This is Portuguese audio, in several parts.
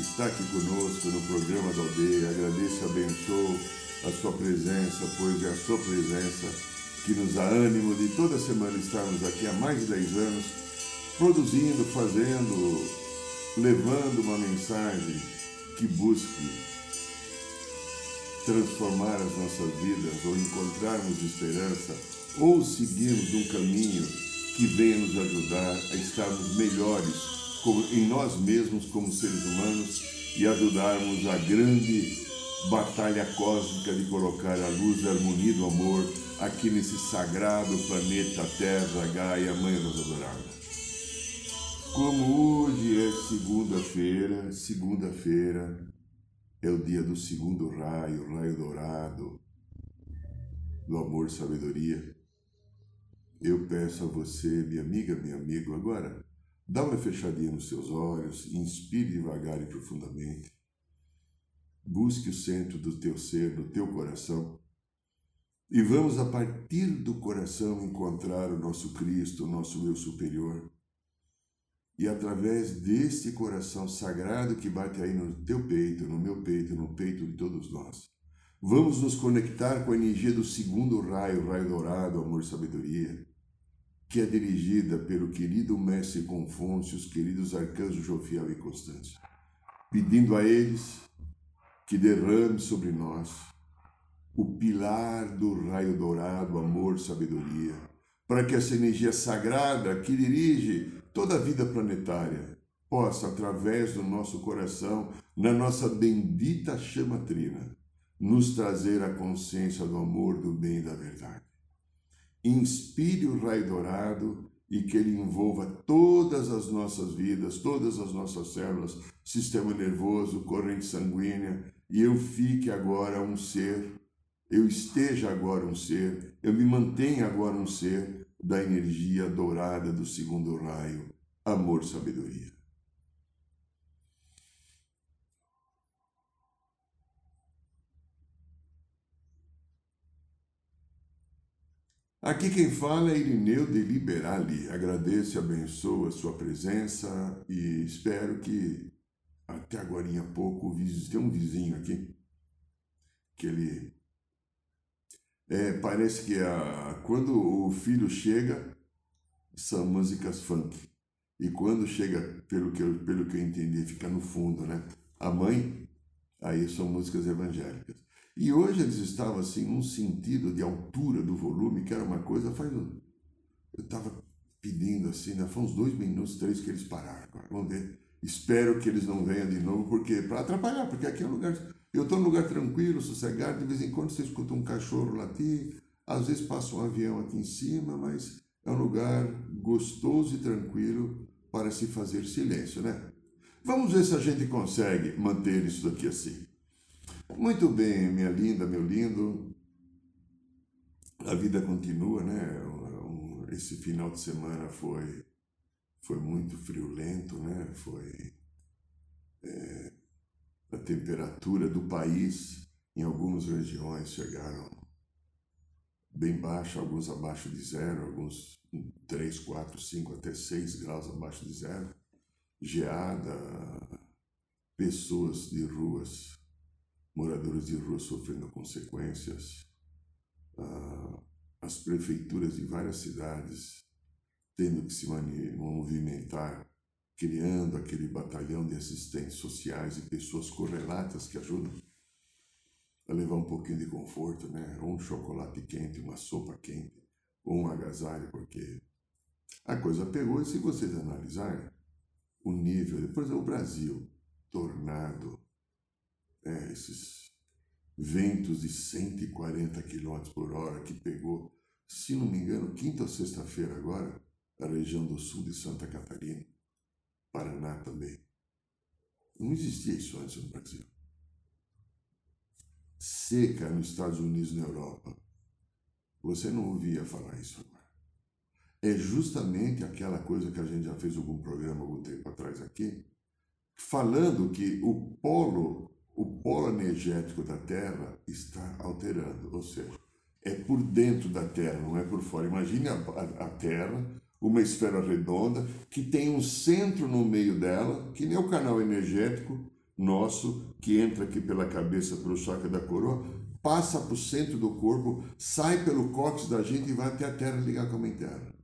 Está aqui conosco no programa da aldeia. Agradeço e abençoo a sua presença, pois é a sua presença que nos dá ânimo de toda semana estarmos aqui há mais de 10 anos, produzindo, fazendo, levando uma mensagem que busque transformar as nossas vidas ou encontrarmos esperança ou seguirmos um caminho que venha nos ajudar a estarmos melhores em nós mesmos como seres humanos e ajudarmos a grande batalha cósmica de colocar a luz da harmonia do amor aqui nesse sagrado planeta Terra, Gaia, Mãe Rosa Dourada. Como hoje é segunda-feira, segunda-feira, é o dia do segundo raio, raio dourado, do amor e sabedoria. Eu peço a você, minha amiga, meu amigo, agora, dá uma fechadinha nos seus olhos, inspire devagar e profundamente. Busque o centro do teu ser, do teu coração. E vamos, a partir do coração, encontrar o nosso Cristo, o nosso eu superior e através deste coração sagrado que bate aí no teu peito, no meu peito, no peito de todos nós, vamos nos conectar com a energia do segundo raio, raio dourado, amor e sabedoria, que é dirigida pelo querido mestre Confúcio, os queridos arcanjos Jofiel e Constância, pedindo a eles que derrame sobre nós o pilar do raio dourado, amor sabedoria, para que essa energia sagrada que dirige toda a vida planetária possa, através do nosso coração, na nossa bendita chama trina, nos trazer a consciência do amor, do bem e da verdade. Inspire o raio dourado e que ele envolva todas as nossas vidas, todas as nossas células, sistema nervoso, corrente sanguínea, e eu fique agora um ser, eu esteja agora um ser, eu me mantenha agora um ser da energia dourada do segundo raio, amor, sabedoria. Aqui quem fala é Irineu de Liberali. Agradeço e abençoo a sua presença e espero que até agora em pouco tem um vizinho aqui que ele é, parece que a, quando o filho chega, são músicas funk. E quando chega, pelo que, eu, pelo que eu entendi, fica no fundo, né? A mãe, aí são músicas evangélicas. E hoje eles estavam assim, num sentido de altura do volume, que era uma coisa, faz. Eu estava pedindo assim, né? Foi uns dois minutos, três que eles pararam. Vamos ver. Espero que eles não venham de novo, porque para atrapalhar, porque aqui é um lugar eu estou num lugar tranquilo, sossegado, de vez em quando você escuta um cachorro latir, às vezes passa um avião aqui em cima, mas é um lugar gostoso e tranquilo para se fazer silêncio, né? Vamos ver se a gente consegue manter isso daqui assim. Muito bem, minha linda, meu lindo. A vida continua, né? Esse final de semana foi foi muito friolento, né? Foi é, a temperatura do país em algumas regiões chegaram bem baixa, alguns abaixo de zero, alguns 3, 4, 5 até 6 graus abaixo de zero. Geada, pessoas de ruas, moradores de ruas sofrendo consequências, ah, as prefeituras de várias cidades tendo que se movimentar criando aquele batalhão de assistentes sociais e pessoas correlatas que ajudam a levar um pouquinho de conforto, né? Ou um chocolate quente, uma sopa quente, ou um agasalho, porque a coisa pegou e se vocês analisarem o nível, depois é o Brasil, tornado, é, esses ventos de 140 km por hora que pegou, se não me engano, quinta ou sexta-feira agora, a região do sul de Santa Catarina Paraná também. Não existia isso antes no Brasil. Seca nos Estados Unidos e na Europa. Você não ouvia falar isso agora. É justamente aquela coisa que a gente já fez algum programa algum tempo atrás aqui, falando que o polo, o polo energético da Terra está alterando, ou seja, é por dentro da Terra, não é por fora. Imagine a, a, Terra, uma esfera redonda, que tem um centro no meio dela, que nem o canal energético nosso, que entra aqui pela cabeça, pelo chakra da coroa, passa para o centro do corpo, sai pelo cóccix da gente e vai até a Terra ligar com a Mãe Terra.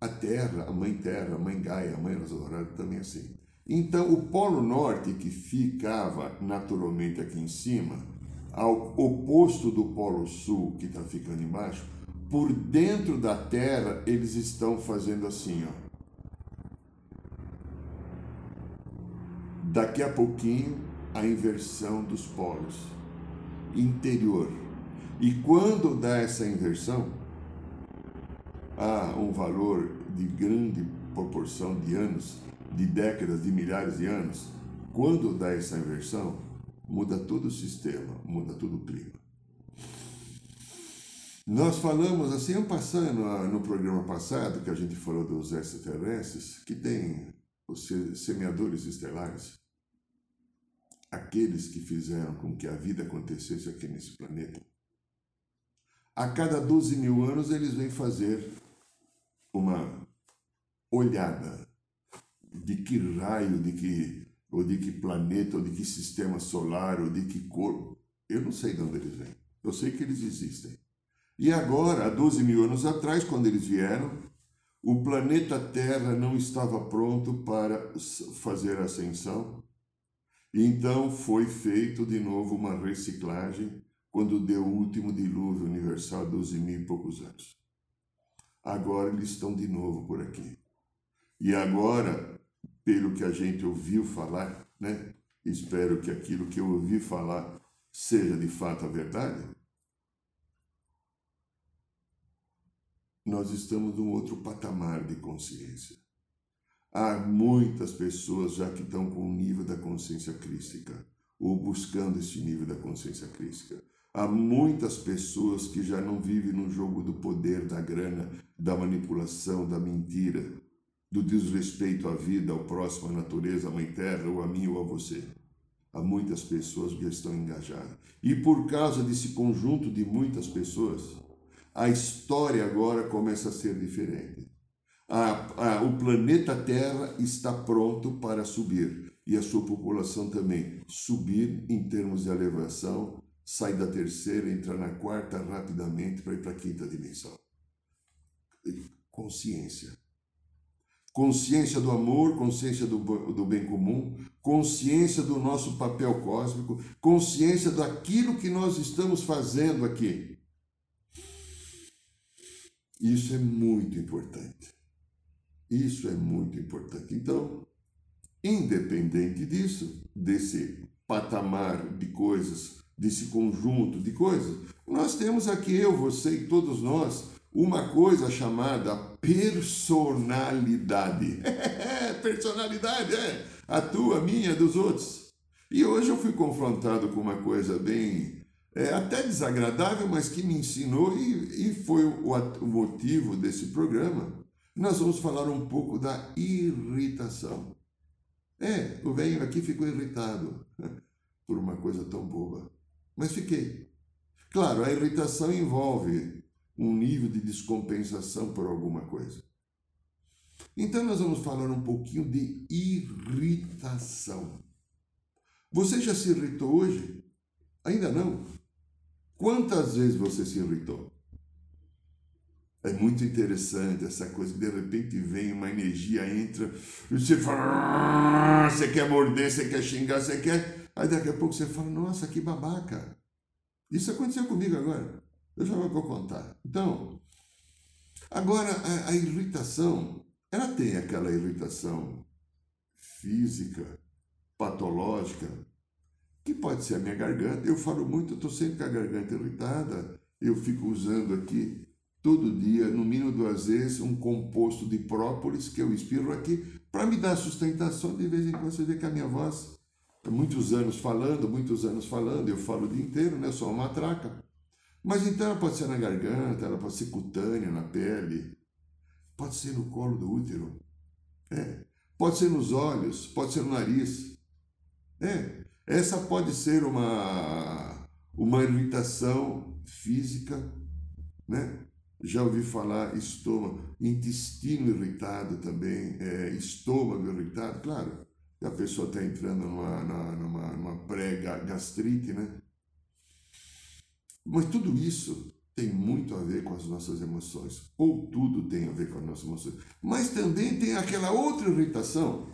A Terra, a Mãe Terra, a Mãe Gaia, a Mãe Rosa Dourada também é assim. Então, o Polo Norte, que ficava naturalmente aqui em cima, ao oposto do Polo Sul, que está ficando embaixo, por dentro da Terra eles estão fazendo assim, ó. Daqui a pouquinho, a inversão dos polos interior. E quando dá essa inversão, há um valor de grande proporção de anos de décadas, de milhares de anos, quando dá essa inversão, muda todo o sistema, muda todo o clima. Nós falamos assim, passando no programa passado, que a gente falou dos extraterrestres, que tem os semeadores estelares, aqueles que fizeram com que a vida acontecesse aqui nesse planeta. A cada 12 mil anos eles vêm fazer uma olhada de que raio, de que, ou de que planeta, ou de que sistema solar, ou de que corpo. Eu não sei de onde eles vêm. Eu sei que eles existem. E agora, há 12 mil anos atrás, quando eles vieram, o planeta Terra não estava pronto para fazer ascensão. Então foi feito de novo uma reciclagem quando deu o último dilúvio universal, 12 mil e poucos anos. Agora eles estão de novo por aqui. E agora pelo que a gente ouviu falar, né? Espero que aquilo que eu ouvi falar seja de fato a verdade. Nós estamos num outro patamar de consciência. Há muitas pessoas já que estão com o nível da consciência crística, ou buscando esse nível da consciência crística. Há muitas pessoas que já não vivem no jogo do poder, da grana, da manipulação, da mentira, do desrespeito à vida, ao próximo, à natureza, à mãe terra, ou a mim ou a você. Há muitas pessoas que estão engajadas. E por causa desse conjunto de muitas pessoas, a história agora começa a ser diferente. A, a, o planeta Terra está pronto para subir e a sua população também subir em termos de elevação, sai da terceira, entra na quarta rapidamente para ir para a quinta dimensão. Consciência consciência do amor, consciência do, do bem comum, consciência do nosso papel cósmico, consciência daquilo que nós estamos fazendo aqui. Isso é muito importante. Isso é muito importante. Então, independente disso, desse patamar de coisas, desse conjunto de coisas, nós temos aqui eu, você e todos nós uma coisa chamada personalidade. personalidade, é. A tua, a minha, dos outros. E hoje eu fui confrontado com uma coisa bem. É, até desagradável, mas que me ensinou e, e foi o, o motivo desse programa. Nós vamos falar um pouco da irritação. É, o velho aqui ficou irritado por uma coisa tão boba. Mas fiquei. Claro, a irritação envolve um nível de descompensação por alguma coisa. Então, nós vamos falar um pouquinho de irritação. Você já se irritou hoje? Ainda não? Quantas vezes você se irritou? É muito interessante essa coisa, de repente vem uma energia, entra, e você fala, ah", você quer morder, você quer xingar, você quer. Aí daqui a pouco você fala, nossa, que babaca. Isso aconteceu comigo agora. Eu já vou contar. Então, agora a, a irritação, ela tem aquela irritação física, patológica, que pode ser a minha garganta. Eu falo muito, eu estou sempre com a garganta irritada, eu fico usando aqui todo dia, no mínimo duas vezes, um composto de própolis que eu espirro aqui para me dar sustentação, de vez em quando você vê que a minha voz, muitos anos falando, muitos anos falando, eu falo o dia inteiro, né? Eu sou uma matraca. Mas então ela pode ser na garganta, ela pode ser cutânea, na pele, pode ser no colo do útero, é. pode ser nos olhos, pode ser no nariz. É. Essa pode ser uma, uma irritação física, né? Já ouvi falar estômago, intestino irritado também, é, estômago irritado, claro. A pessoa está entrando numa, numa, numa pré-gastrite, né? Mas tudo isso tem muito a ver com as nossas emoções, ou tudo tem a ver com as nossas emoções. Mas também tem aquela outra irritação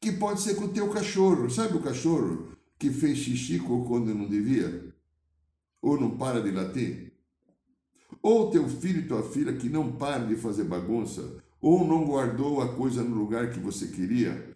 que pode ser com o teu cachorro. Sabe o cachorro que fez xixi quando não devia? Ou não para de latir? Ou teu filho e tua filha que não para de fazer bagunça? Ou não guardou a coisa no lugar que você queria?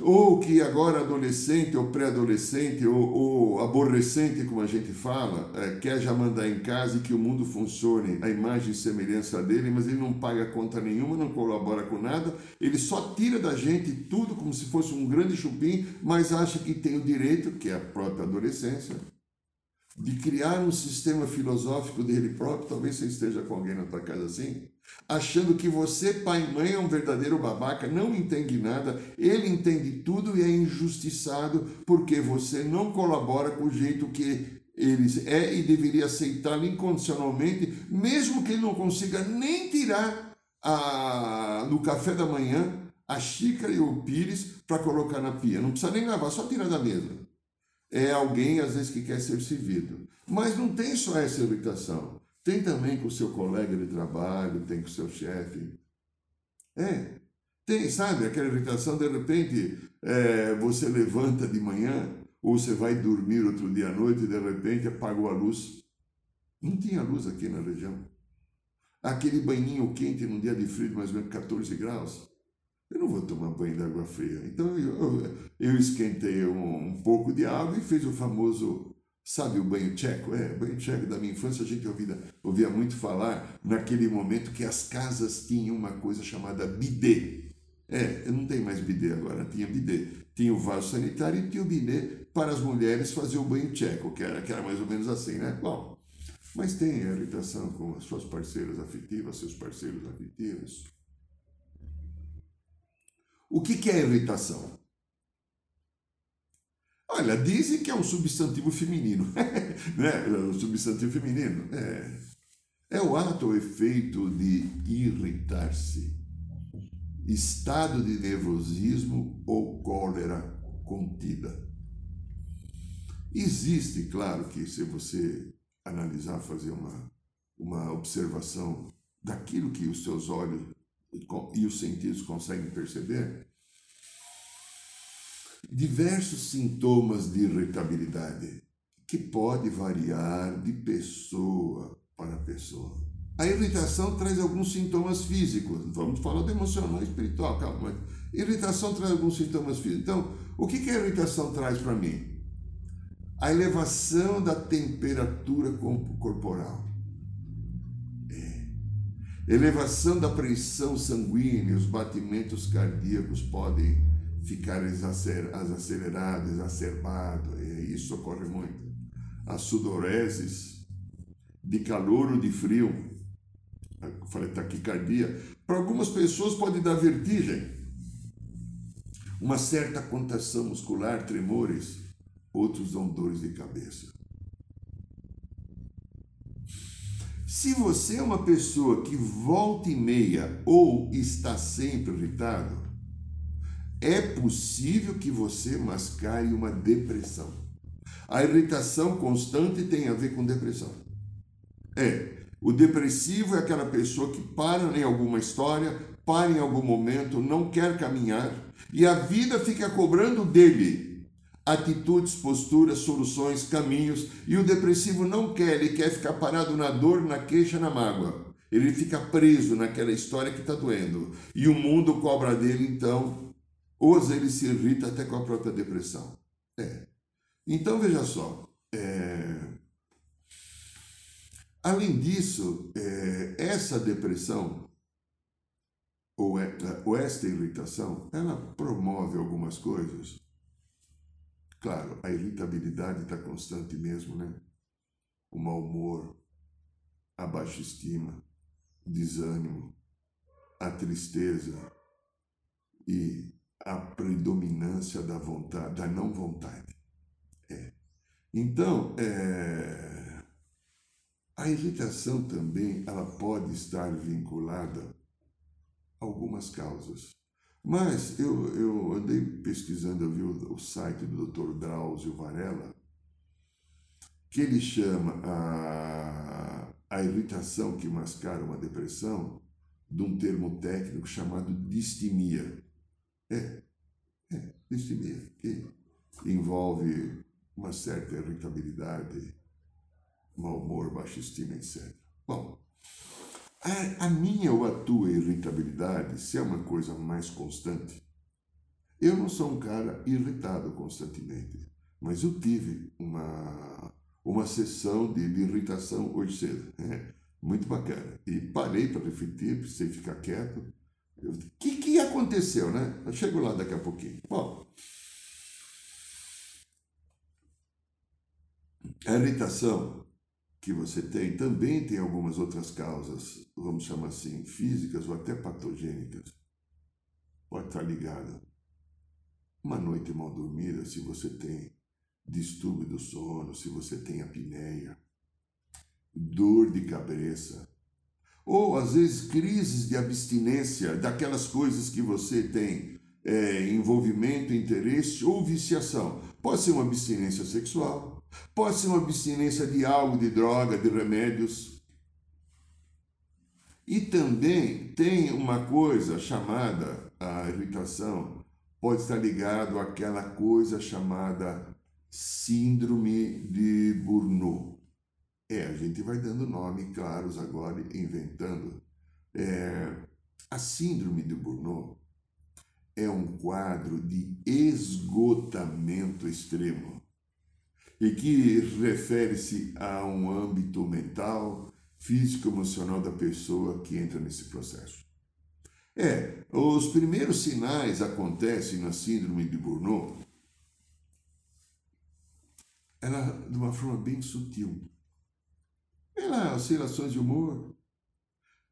Ou que agora adolescente ou pré-adolescente ou, ou, aborrecente, como a gente fala, é, quer já mandar em casa e que o mundo funcione a imagem e semelhança dele, mas ele não paga conta nenhuma, não colabora com nada, ele só tira da gente tudo como se fosse um grande chupim, mas acha que tem o direito, que é a própria adolescência, de criar um sistema filosófico dele próprio, talvez você esteja com alguém na tua casa assim, achando que você, pai e mãe, é um verdadeiro babaca, não entende nada, ele entende tudo e é injustiçado porque você não colabora com o jeito que ele é e deveria aceitá-lo incondicionalmente, mesmo que ele não consiga nem tirar a, no café da manhã a xícara e o pires para colocar na pia. Não precisa nem lavar, só tirar da mesa. É alguém, às vezes, que quer ser servido. Mas não tem só essa irritação. Tem também com o seu colega de trabalho, tem com o seu chefe. É, tem, sabe, aquela irritação, de repente é, você levanta de manhã, ou você vai dormir outro dia à noite e de repente apagou a luz. Não tinha luz aqui na região. Aquele banhinho quente num dia de frio de mais ou menos 14 graus. Eu não vou tomar banho de água fria. Então eu, eu, esquentei um, um pouco de água e fiz o famoso Sabe o banho tcheco? É, banho tcheco da minha infância a gente ouvia, ouvia muito falar naquele momento que as casas tinham uma coisa chamada bidê. É, não tem mais bidê agora, tinha bidê. Tinha o vaso sanitário e tinha o bidê para as mulheres fazer o banho tcheco, que era, que era mais ou menos assim, né? Bom, mas tem a irritação com as suas parceiras afetivas, seus parceiros afetivos. O que, que é irritação? Olha, dizem que é um substantivo feminino. né? O substantivo feminino. É, é o ato ou efeito de irritar-se, estado de nervosismo ou cólera contida. Existe, claro, que se você analisar, fazer uma, uma observação daquilo que os seus olhos e os sentidos conseguem perceber, diversos sintomas de irritabilidade que pode variar de pessoa para pessoa. A irritação traz alguns sintomas físicos. Vamos falar do emocional espiritual, calma. Mas irritação traz alguns sintomas físicos. Então, o que, que a irritação traz para mim? A elevação da temperatura corporal. É. Elevação da pressão sanguínea, os batimentos cardíacos podem ficar acelerado, exacerbado, e isso ocorre muito. As sudoreses de calor ou de frio, eu falei taquicardia, para algumas pessoas pode dar vertigem, uma certa contração muscular, tremores, outros dão dores de cabeça. Se você é uma pessoa que volta e meia ou está sempre irritado, é possível que você mascare uma depressão. A irritação constante tem a ver com depressão. É, o depressivo é aquela pessoa que para em alguma história, para em algum momento, não quer caminhar e a vida fica cobrando dele atitudes, posturas, soluções, caminhos e o depressivo não quer, ele quer ficar parado na dor, na queixa, na mágoa. Ele fica preso naquela história que está doendo e o mundo cobra dele então ou às vezes ele se irrita até com a própria depressão. É. Então veja só. É... Além disso, é... essa depressão ou, é, ou esta irritação, ela promove algumas coisas. Claro, a irritabilidade está constante mesmo, né? O mau humor, a baixa estima, desânimo, a tristeza e a predominância da vontade, da não vontade. É. Então, é, a irritação também ela pode estar vinculada a algumas causas. Mas eu, eu andei pesquisando, eu vi o, o site do Dr. Drauzio Varela, que ele chama a, a irritação que mascara uma depressão de um termo técnico chamado distimia. É, é, distimia, que envolve uma certa irritabilidade, mau humor, baixa estima, etc. Bom, a, a minha ou a tua irritabilidade, se é uma coisa mais constante, eu não sou um cara irritado constantemente, mas eu tive uma, uma sessão de, de irritação hoje cedo. É, muito bacana. E parei para refletir, precisei ficar quieto. O que, aconteceu, né? Eu chego lá daqui a pouquinho. Bom, a irritação que você tem também tem algumas outras causas, vamos chamar assim, físicas ou até patogênicas. Pode estar ligada. Uma noite mal dormida, se você tem distúrbio do sono, se você tem apneia, dor de cabeça, ou às vezes crises de abstinência daquelas coisas que você tem é, envolvimento, interesse ou viciação. Pode ser uma abstinência sexual, pode ser uma abstinência de algo, de droga, de remédios. E também tem uma coisa chamada a irritação, pode estar ligado àquela coisa chamada síndrome de Burnout. É, a gente vai dando nome claros agora, inventando. É, a síndrome de Burnout é um quadro de esgotamento extremo e que refere-se a um âmbito mental, físico, emocional da pessoa que entra nesse processo. É, os primeiros sinais acontecem na síndrome de Burnout ela de uma forma bem sutil. Ela oscilações de humor,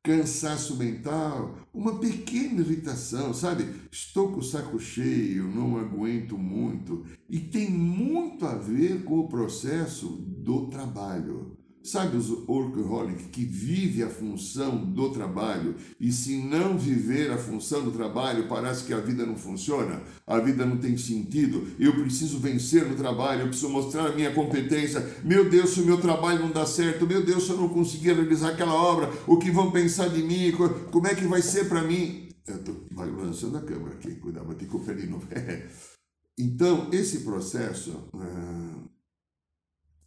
cansaço mental, uma pequena irritação, sabe? Estou com o saco cheio, não aguento muito. E tem muito a ver com o processo do trabalho. Sabe os workaholic que vive a função do trabalho e se não viver a função do trabalho parece que a vida não funciona, a vida não tem sentido, eu preciso vencer no trabalho, eu preciso mostrar a minha competência, meu Deus, se o meu trabalho não dá certo, meu Deus, se eu não conseguir realizar aquela obra, o que vão pensar de mim, como é que vai ser para mim? Eu tô lançando a câmera aqui, cuidado, vou ter que conferir. No... então, esse processo... Ah,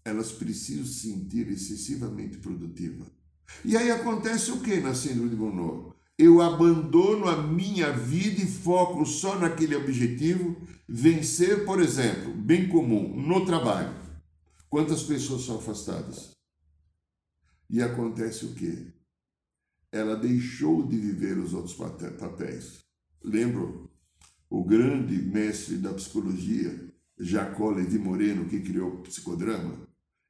elas precisam se sentir excessivamente produtivas. E aí acontece o que na síndrome de Burnout? Eu abandono a minha vida e foco só naquele objetivo, vencer, por exemplo, bem comum, no trabalho. Quantas pessoas são afastadas? E acontece o quê? Ela deixou de viver os outros papéis. Lembro o grande mestre da psicologia, Jacó Levi Moreno, que criou o psicodrama?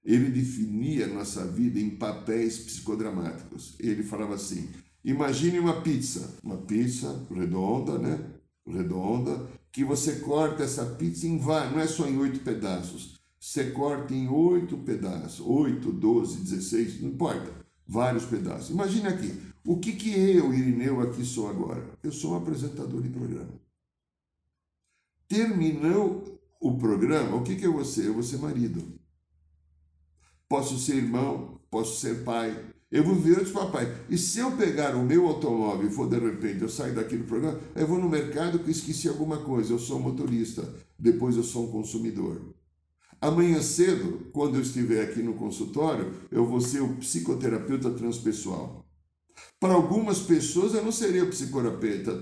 Ele definia nossa vida em papéis psicodramáticos. Ele falava assim: imagine uma pizza, uma pizza redonda, né? Redonda, que você corta essa pizza em vários, não é só em oito pedaços. Você corta em oito pedaços, oito, doze, dezesseis, não importa, vários pedaços. Imagine aqui, o que que eu, Irineu, aqui sou agora? Eu sou um apresentador de programa. Terminou o programa, o que que eu vou ser? Eu vou ser marido posso ser irmão, posso ser pai. Eu vou viver de papai. E se eu pegar o meu automóvel e for de repente, eu saio daqui do programa, eu vou no mercado que esqueci alguma coisa, eu sou motorista, depois eu sou um consumidor. Amanhã cedo, quando eu estiver aqui no consultório, eu vou ser o psicoterapeuta transpessoal. Para algumas pessoas eu não serei o psicoterapeuta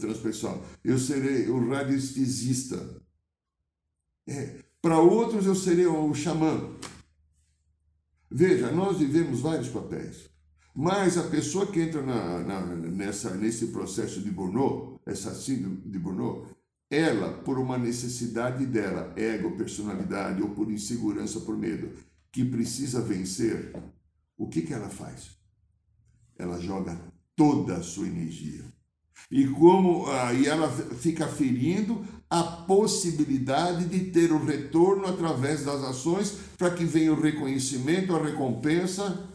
transpessoal, eu serei o radiestesista. É. Para outros eu serei o xamã. Veja, nós vivemos vários papéis. Mas a pessoa que entra na, na, nessa, nesse processo de burnout, essa síndrome de burnout, ela, por uma necessidade dela, ego, personalidade ou por insegurança, por medo, que precisa vencer, o que, que ela faz? Ela joga toda a sua energia. E como ah, ela fica ferindo a possibilidade de ter o retorno através das ações para que venha o reconhecimento, a recompensa.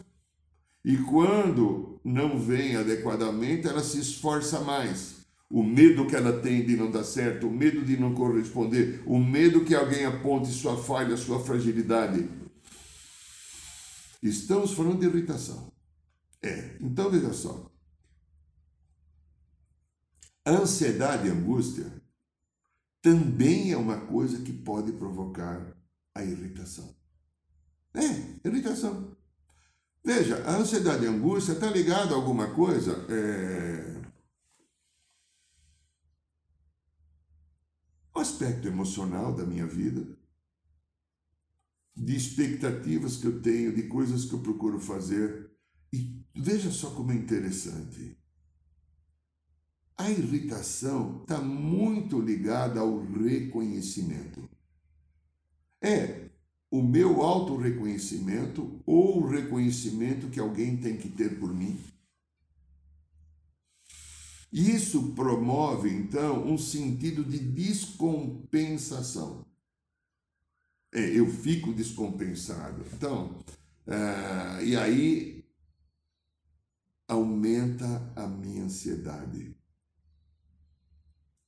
E quando não vem adequadamente, ela se esforça mais. O medo que ela tem de não dar certo, o medo de não corresponder, o medo que alguém aponte sua falha, sua fragilidade. Estamos falando de irritação. É, então veja só. Ansiedade e angústia também é uma coisa que pode provocar a irritação. É, irritação. Veja, a ansiedade e a angústia está ligada a alguma coisa. É... O aspecto emocional da minha vida, de expectativas que eu tenho, de coisas que eu procuro fazer. E veja só como é interessante. A irritação está muito ligada ao reconhecimento. É o meu autorreconhecimento ou o reconhecimento que alguém tem que ter por mim. Isso promove, então, um sentido de descompensação. É, eu fico descompensado. Então, uh, e aí aumenta a minha ansiedade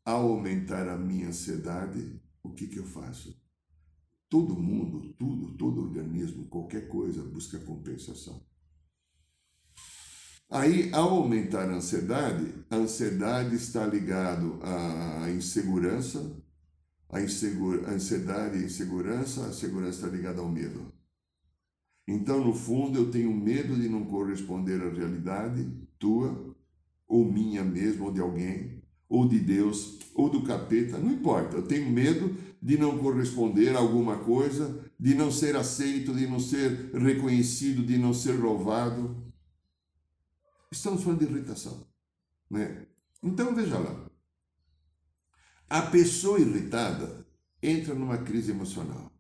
ao aumentar a minha ansiedade, o que, que eu faço? Todo mundo, tudo, todo organismo, qualquer coisa busca compensação. Aí, ao aumentar a ansiedade, a ansiedade está ligado à insegurança, a, a ansiedade e a insegurança, a segurança está ligada ao medo. Então, no fundo, eu tenho medo de não corresponder à realidade tua, ou minha mesmo, ou de alguém, ou de Deus, ou do capeta, não importa. Eu tenho medo de não corresponder a alguma coisa, de não ser aceito, de não ser reconhecido, de não ser louvado. Estamos falando de irritação. Né? Então veja lá. A pessoa irritada entra numa crise emocional.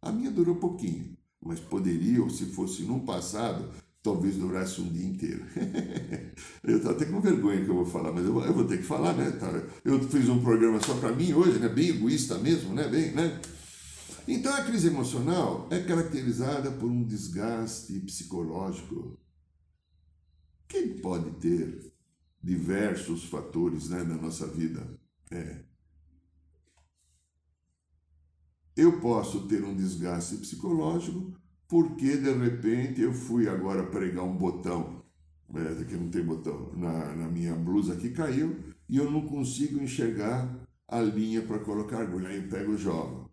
A minha durou pouquinho, mas poderia, ou se fosse no passado, talvez durasse um dia inteiro. eu estou até com vergonha que eu vou falar, mas eu eu vou ter que falar, né? Eu fiz um programa só para mim hoje, né? Bem egoísta mesmo, né? Bem, né? Então a crise emocional é caracterizada por um desgaste psicológico que pode ter diversos fatores né, na nossa vida. É. Eu posso ter um desgaste psicológico porque de repente eu fui agora pregar um botão, é, que não tem botão, na, na minha blusa que caiu, e eu não consigo enxergar a linha para colocar agulha, aí eu pego e jogo.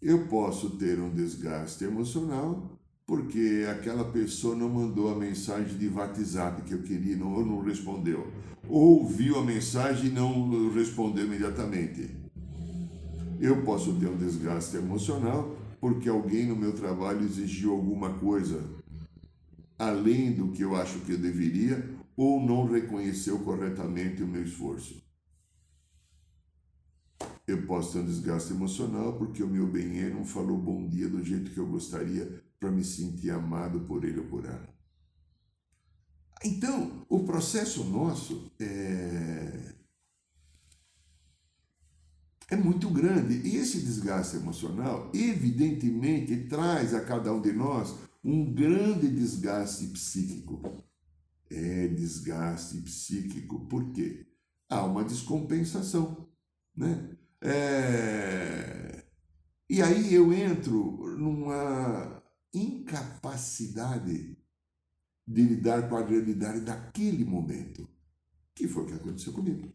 Eu posso ter um desgaste emocional porque aquela pessoa não mandou a mensagem de WhatsApp que eu queria, não, ou não respondeu. Ou viu a mensagem e não respondeu imediatamente. Eu posso ter um desgaste emocional porque alguém no meu trabalho exigiu alguma coisa além do que eu acho que eu deveria ou não reconheceu corretamente o meu esforço. Eu posso ter um desgaste emocional porque o meu bem não falou bom dia do jeito que eu gostaria para me sentir amado por ele ou por ela. Então, o processo nosso é, é muito grande. E esse desgaste emocional, evidentemente, traz a cada um de nós um grande desgaste psíquico. É desgaste psíquico, por quê? Há uma descompensação, né? É... E aí eu entro numa incapacidade de lidar com a realidade daquele momento, que foi o que aconteceu comigo.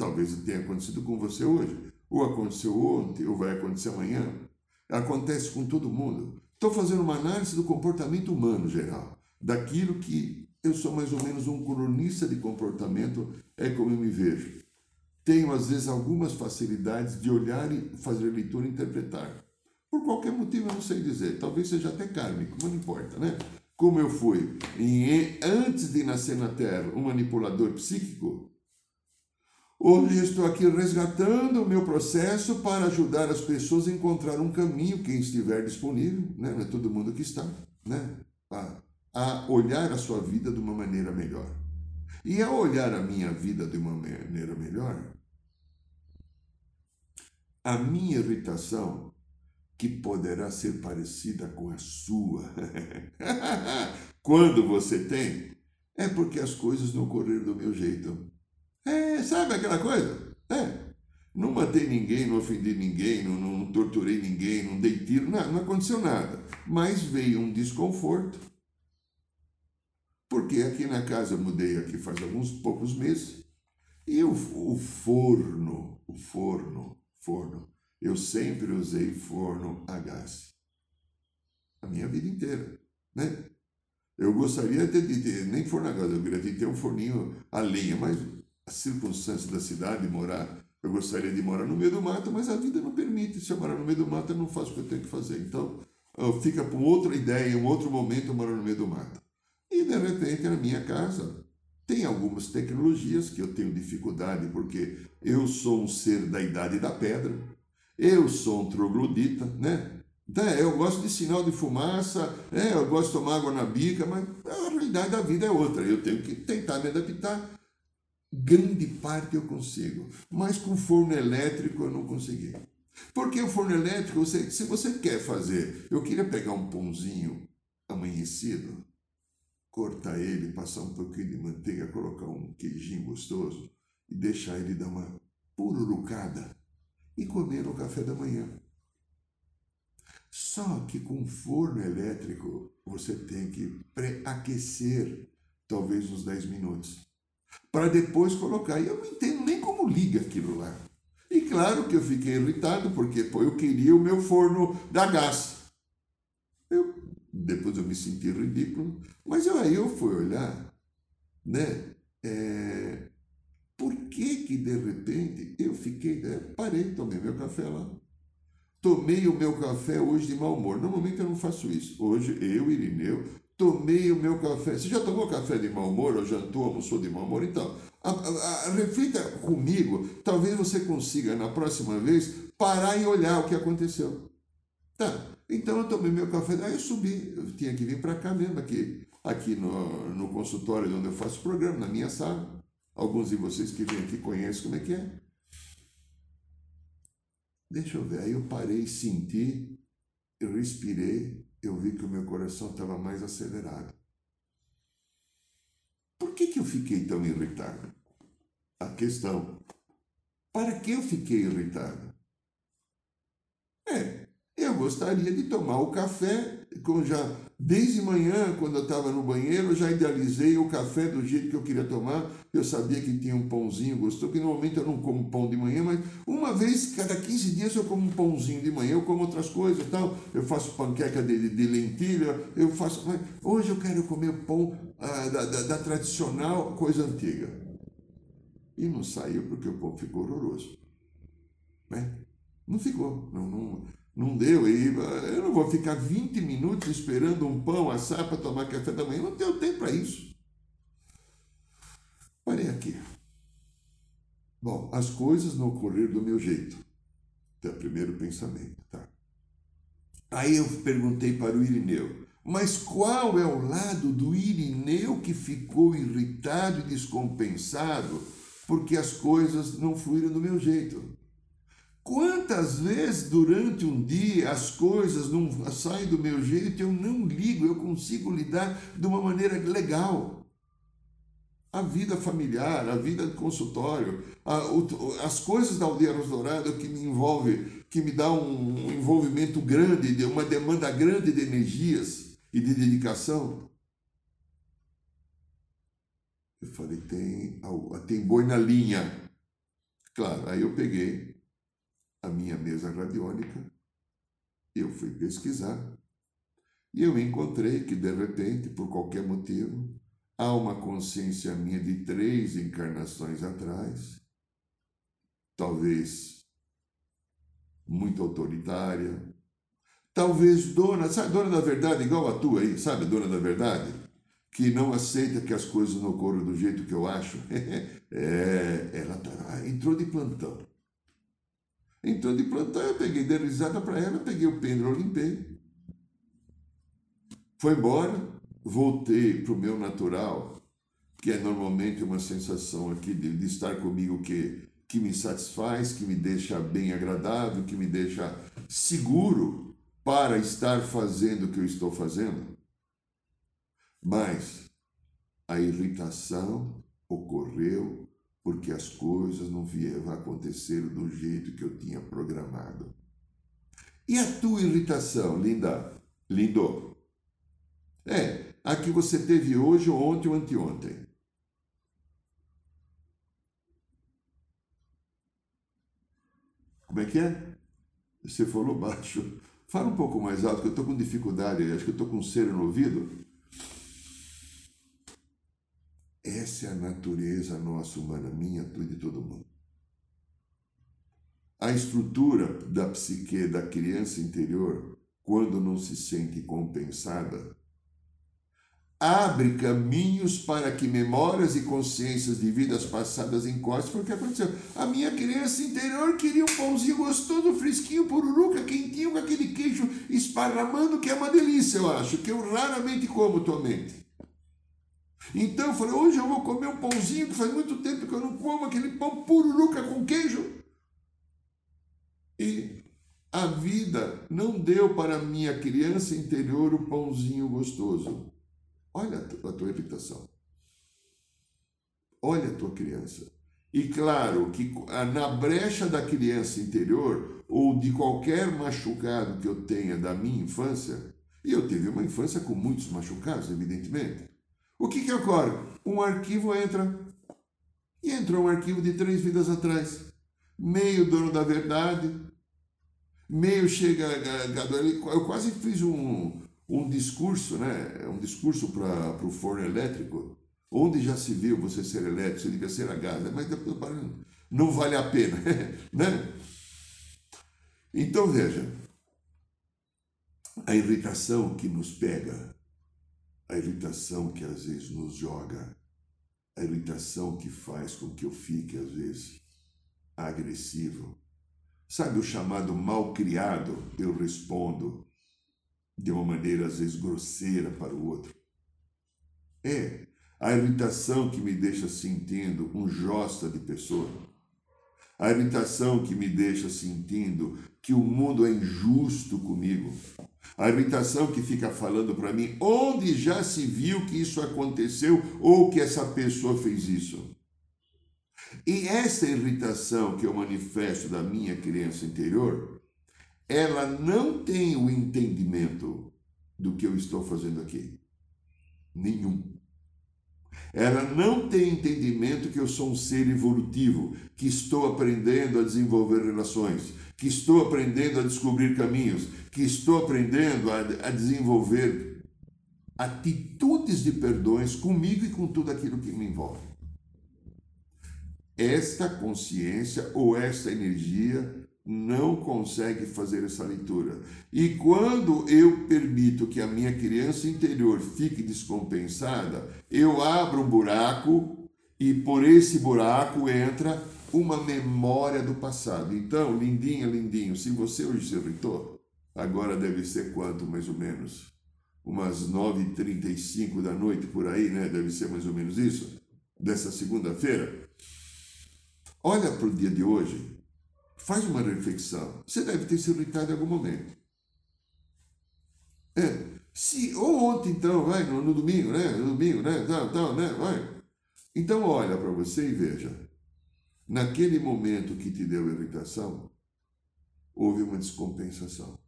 Talvez tenha acontecido com você hoje, ou aconteceu ontem, ou vai acontecer amanhã. Acontece com todo mundo. Estou fazendo uma análise do comportamento humano geral, daquilo que eu sou mais ou menos um cronista de comportamento, é como eu me vejo. Tenho, às vezes, algumas facilidades de olhar e fazer leitura e interpretar. Por qualquer motivo, eu não sei dizer. Talvez seja até kármico, mas não importa, né? como eu fui, em, antes de nascer na Terra, um manipulador psíquico, hoje estou aqui resgatando o meu processo para ajudar as pessoas a encontrar um caminho, quem estiver disponível, né? não é todo mundo que está, né? a, a olhar a sua vida de uma maneira melhor. E ao olhar a minha vida de uma maneira melhor, a minha irritação que poderá ser parecida com a sua. Quando você tem, é porque as coisas não correram do meu jeito. É, sabe aquela coisa? É. Não matei ninguém, não ofendi ninguém, não, não torturei ninguém, não dei tiro, não, não aconteceu nada. Mas veio um desconforto. Porque aqui na casa, mudei aqui faz alguns poucos meses, e o, o forno, o forno, forno, eu sempre usei forno a gás. A minha vida inteira, né? Eu gostaria de ter, nem forno a gás, eu queria ter um forninho a lenha, mas as circunstâncias da cidade, morar, eu gostaria de morar no meio do mato, mas a vida não permite. Se eu morar no meio do mato, eu não faço o que eu tenho que fazer. Então, fica para outra ideia, um outro momento eu moro no meio do mato. E, de repente, na minha casa, tem algumas tecnologias que eu tenho dificuldade, porque eu sou um ser da idade da pedra, eu sou um troglodita, né? Então, eu gosto de sinal de fumaça, né? eu gosto de tomar água na bica, mas a realidade da vida é outra. Eu tenho que tentar me adaptar. Grande parte eu consigo, mas com forno elétrico eu não consegui. Porque o forno elétrico, você, se você quer fazer, eu queria pegar um pãozinho amanhecido, cortar ele, passar um pouquinho de manteiga, colocar um queijinho gostoso e deixar ele dar uma pururucada e comer no café da manhã. Só que com forno elétrico você tem que pré-aquecer talvez uns 10 minutos para depois colocar. E eu não entendo nem como liga aquilo lá. E claro que eu fiquei irritado porque pô, eu queria o meu forno da gás. Eu, depois eu me senti ridículo, mas eu, aí eu fui olhar, né? É, por que que de repente eu fiquei, é, parei, tomei meu café lá. Tomei o meu café hoje de mau humor. Normalmente eu não faço isso. Hoje eu, Irineu, tomei o meu café. Você já tomou café de mau humor ou jantou, almoçou de mau humor? Então, a, a, a, reflita comigo. Talvez você consiga, na próxima vez, parar e olhar o que aconteceu. Tá, então eu tomei meu café, aí eu subi. Eu tinha que vir para cá mesmo, aqui, aqui no, no consultório onde eu faço o programa, na minha sala. Alguns de vocês que vêm aqui conhecem como é que é. Deixa eu ver. Aí eu parei, senti, eu respirei, eu vi que o meu coração estava mais acelerado. Por que, que eu fiquei tão irritado? A questão. Para que eu fiquei irritado? É, eu gostaria de tomar o café com já Desde manhã, quando eu estava no banheiro, eu já idealizei o café do jeito que eu queria tomar. Eu sabia que tinha um pãozinho gostoso, que normalmente eu não como pão de manhã, mas uma vez cada 15 dias eu como um pãozinho de manhã, eu como outras coisas tal. Eu faço panqueca de, de lentilha, eu faço. Mas hoje eu quero comer pão ah, da, da, da tradicional coisa antiga. E não saiu porque o pão ficou horroroso. Né? Não ficou. Não, não, não deu. E eu não vou ficar 20 minutos esperando um pão assar para tomar café da manhã. Não tenho tempo para isso. Parei aqui. Bom, as coisas não ocorreram do meu jeito. É o primeiro pensamento, tá? Aí eu perguntei para o Irineu, mas qual é o lado do Irineu que ficou irritado e descompensado porque as coisas não fluíram do meu jeito? Quantas vezes durante um dia as coisas não saem do meu jeito, eu não ligo, eu consigo lidar de uma maneira legal. A vida familiar, a vida de consultório, a, o, as coisas da aldeia Dourado que me envolve, que me dá um, um envolvimento grande, uma demanda grande de energias e de dedicação. Eu falei, tem, tem boi na linha. Claro, aí eu peguei a minha mesa radiônica, eu fui pesquisar e eu encontrei que, de repente, por qualquer motivo, há uma consciência minha de três encarnações atrás, talvez muito autoritária, Talvez dona, sabe, dona da verdade, igual a tua aí, sabe, dona da verdade? Que não aceita que as coisas não ocorram do jeito que eu acho. é, ela tá, entrou de plantão. Entrou de plantão, eu peguei, dei risada para ela, peguei o pêndulo, limpei. Foi embora, voltei para o meu natural, que é normalmente uma sensação aqui de, de estar comigo que, que me satisfaz, que me deixa bem agradável, que me deixa seguro para estar fazendo o que eu estou fazendo. Mas a irritação ocorreu porque as coisas não vieram acontecer do jeito que eu tinha programado. E a tua irritação, linda? Lindo? É, a que você teve hoje, ou ontem ou anteontem. Como é que é? Você falou baixo. Fala um pouco mais alto, que eu estou com dificuldade. Acho que eu estou com cera no ouvido. Essa é a natureza nossa humana, minha, e de todo mundo. A estrutura da psique da criança interior, quando não se sente compensada, abre caminhos para que memórias e consciências de vidas passadas encostem. Foi o que aconteceu. A minha criança interior queria um pãozinho gostoso, fresquinho, pururuca, quentinho, com aquele queijo esparramando, que é uma delícia, eu acho, que eu raramente como atualmente. Então eu falei, hoje eu vou comer um pãozinho que faz muito tempo que eu não como, aquele pão pururuca com queijo. E a vida não deu para minha criança interior o pãozinho gostoso. Olha a tua irritação. Olha a tua criança. E claro que na brecha da criança interior, ou de qualquer machucado que eu tenha da minha infância, e eu tive uma infância com muitos machucados, evidentemente, o que, que ocorre? Um arquivo entra. E entrou um arquivo de três vidas atrás. Meio dono da verdade, meio chega. Eu quase fiz um, um discurso, né? um discurso para o forno elétrico, onde já se viu você ser elétrico, você devia ser a gás, mas depois não vale a pena, né? Então veja, a irritação que nos pega, a irritação que às vezes nos joga, a irritação que faz com que eu fique às vezes agressivo. Sabe o chamado mal criado? Eu respondo, de uma maneira às vezes grosseira para o outro. É a irritação que me deixa sentindo um josta de pessoa. A irritação que me deixa sentindo que o mundo é injusto comigo. A irritação que fica falando para mim onde já se viu que isso aconteceu ou que essa pessoa fez isso. E essa irritação que eu manifesto da minha criança interior ela não tem o entendimento do que eu estou fazendo aqui. Nenhum. Ela não tem entendimento que eu sou um ser evolutivo, que estou aprendendo a desenvolver relações, que estou aprendendo a descobrir caminhos, que estou aprendendo a, a desenvolver atitudes de perdões comigo e com tudo aquilo que me envolve. Esta consciência ou esta energia não consegue fazer essa leitura. E quando eu permito que a minha criança interior fique descompensada, eu abro um buraco e por esse buraco entra uma memória do passado. Então, lindinho, lindinho, se você hoje se irritou, agora deve ser quanto mais ou menos? Umas 9h35 da noite por aí, né? Deve ser mais ou menos isso, dessa segunda-feira. Olha para o dia de hoje, Faz uma reflexão. Você deve ter se irritado em algum momento. É. Se, ou ontem, então, vai, no, no domingo, né? No domingo, né? Tal, tal, né? Vai. Então, olha para você e veja. Naquele momento que te deu irritação, houve uma descompensação.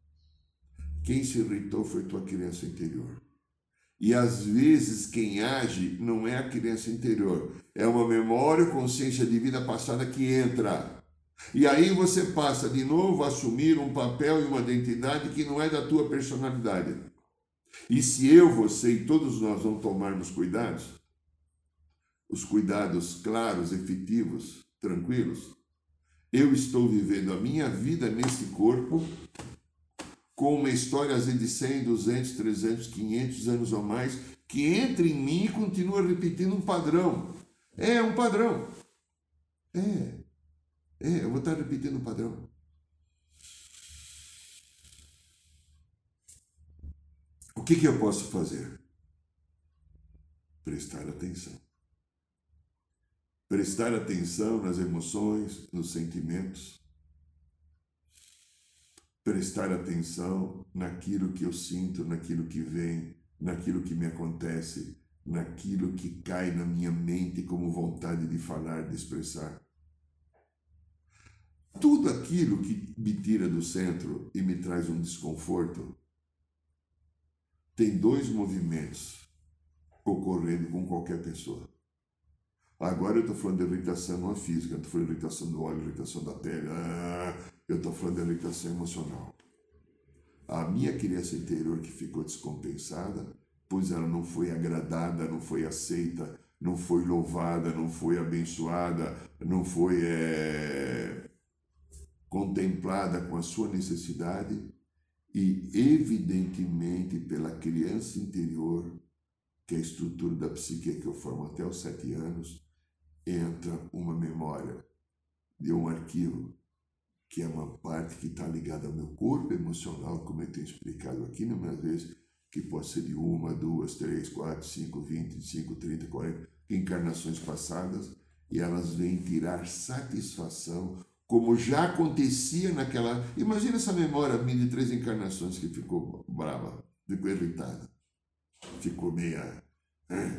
Quem se irritou foi tua criança interior. E às vezes quem age não é a criança interior, é uma memória ou consciência de vida passada que entra. E aí você passa de novo a assumir um papel e uma identidade que não é da tua personalidade. E se eu, você e todos nós não tomarmos cuidados, os cuidados claros, efetivos, tranquilos, eu estou vivendo a minha vida nesse corpo com uma história às vezes de 100, 200, 300, 500 anos ou mais, que entra em mim e continua repetindo um padrão. É um padrão. É. É, eu vou estar repetindo um padrão. O que, que eu posso fazer? Prestar atenção. Prestar atenção nas emoções, nos sentimentos. Prestar atenção naquilo que eu sinto, naquilo que vem, naquilo que me acontece, naquilo que cai na minha mente como vontade de falar, de expressar. Tudo aquilo que me tira do centro e me traz um desconforto tem dois movimentos ocorrendo com qualquer pessoa. Agora eu estou falando de irritação não física, estou falando de irritação do óleo, irritação da pele, ah, eu estou falando de irritação emocional. A minha criança interior que ficou descompensada, pois ela não foi agradada, não foi aceita, não foi louvada, não foi abençoada, não foi é, contemplada com a sua necessidade, e evidentemente pela criança interior, que é a estrutura da psique que eu formo até os sete anos, entra uma memória de um arquivo que é uma parte que está ligada ao meu corpo emocional, como eu tenho explicado aqui inúmeras vezes, que pode ser de uma, duas, três, quatro, cinco, vinte, cinco, trinta, quarenta encarnações passadas, e elas vêm tirar satisfação como já acontecia naquela. Imagina essa memória minha de três encarnações que ficou brava, ficou irritada, ficou meia. É.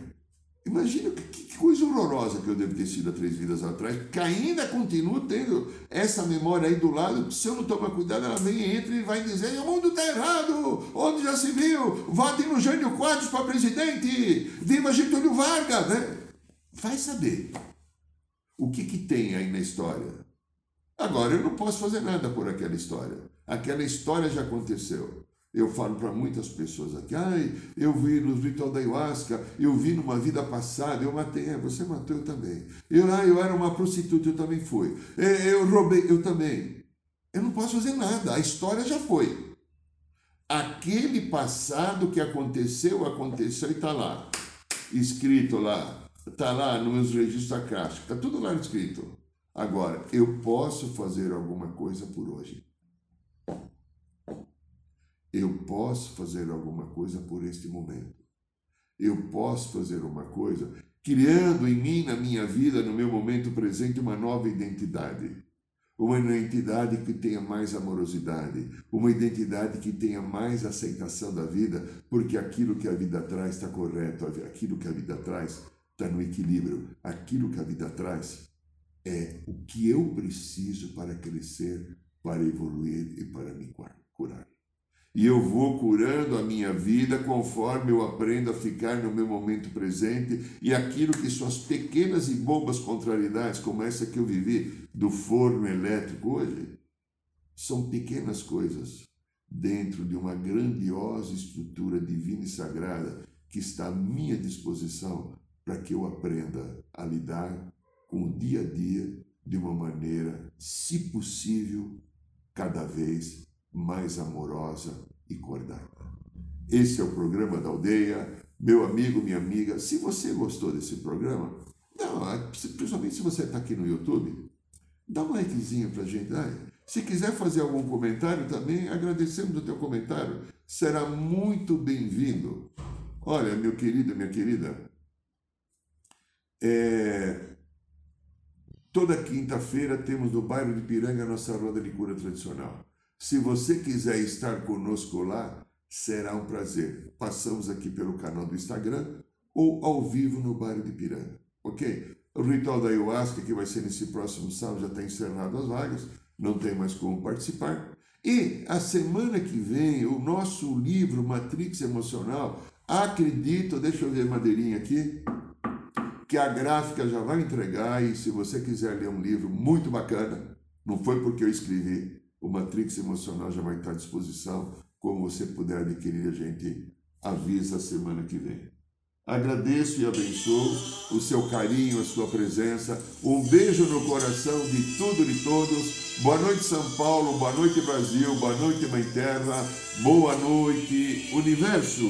Imagina que, que, coisa horrorosa que eu devo ter sido há três vidas atrás, que ainda continuo tendo essa memória aí do lado. Se eu não tomar cuidado, ela vem, entra e vai dizer: o mundo está errado, onde já se viu? Votem no Jânio Quadros para presidente, viva Getúlio Vargas. Né? Vai saber o que, que tem aí na história Agora, eu não posso fazer nada por aquela história. Aquela história já aconteceu. Eu falo para muitas pessoas aqui, ai, eu vi no ritual da ayahuasca, eu vi numa vida passada, eu matei, é, você matou, eu também. Eu, ah, eu era uma prostituta, eu também fui. É, eu roubei, eu também. Eu não posso fazer nada, a história já foi. Aquele passado que aconteceu, aconteceu e está lá. Escrito lá. Está lá nos registros acásticos, está tudo lá escrito. Agora, eu posso fazer alguma coisa por hoje. Eu posso fazer alguma coisa por este momento. Eu posso fazer uma coisa criando em mim, na minha vida, no meu momento presente, uma nova identidade. Uma identidade que tenha mais amorosidade, uma identidade que tenha mais aceitação da vida, porque aquilo que a vida traz está correto, aquilo que a vida traz está no equilíbrio, aquilo que a vida traz é o que eu preciso para crescer, para evoluir e para me curar. E eu vou curando a minha vida conforme eu aprendo a ficar no meu momento presente e aquilo que são as pequenas e bobas contrariedades, como essa que eu vivi do forno elétrico hoje, são pequenas coisas dentro de uma grandiosa estrutura divina e sagrada que está à minha disposição para que eu aprenda a lidar com o dia a dia de uma maneira, se possível, cada vez mais amorosa e cordial. Esse é o programa da aldeia. Meu amigo, minha amiga, se você gostou desse programa, não, principalmente se você está aqui no YouTube, dá um likezinho para a gente. Se quiser fazer algum comentário também, agradecemos o teu comentário. Será muito bem-vindo. Olha, meu querido, minha querida, é, Toda quinta-feira temos no bairro de Piranga a nossa roda de cura tradicional. Se você quiser estar conosco lá, será um prazer. Passamos aqui pelo canal do Instagram ou ao vivo no bairro de Piranga, ok? O ritual da ayahuasca, que vai ser nesse próximo sábado, já está encerrado as vagas, não tem mais como participar. E a semana que vem, o nosso livro Matrix Emocional, acredito, deixa eu ver a madeirinha aqui, que a gráfica já vai entregar e se você quiser ler um livro muito bacana, não foi porque eu escrevi, o Matrix Emocional já vai estar à disposição, como você puder adquirir, a gente avisa semana que vem. Agradeço e abençoo o seu carinho, a sua presença. Um beijo no coração de tudo e de todos. Boa noite, São Paulo. Boa noite, Brasil. Boa noite, Mãe Terra. Boa noite, Universo.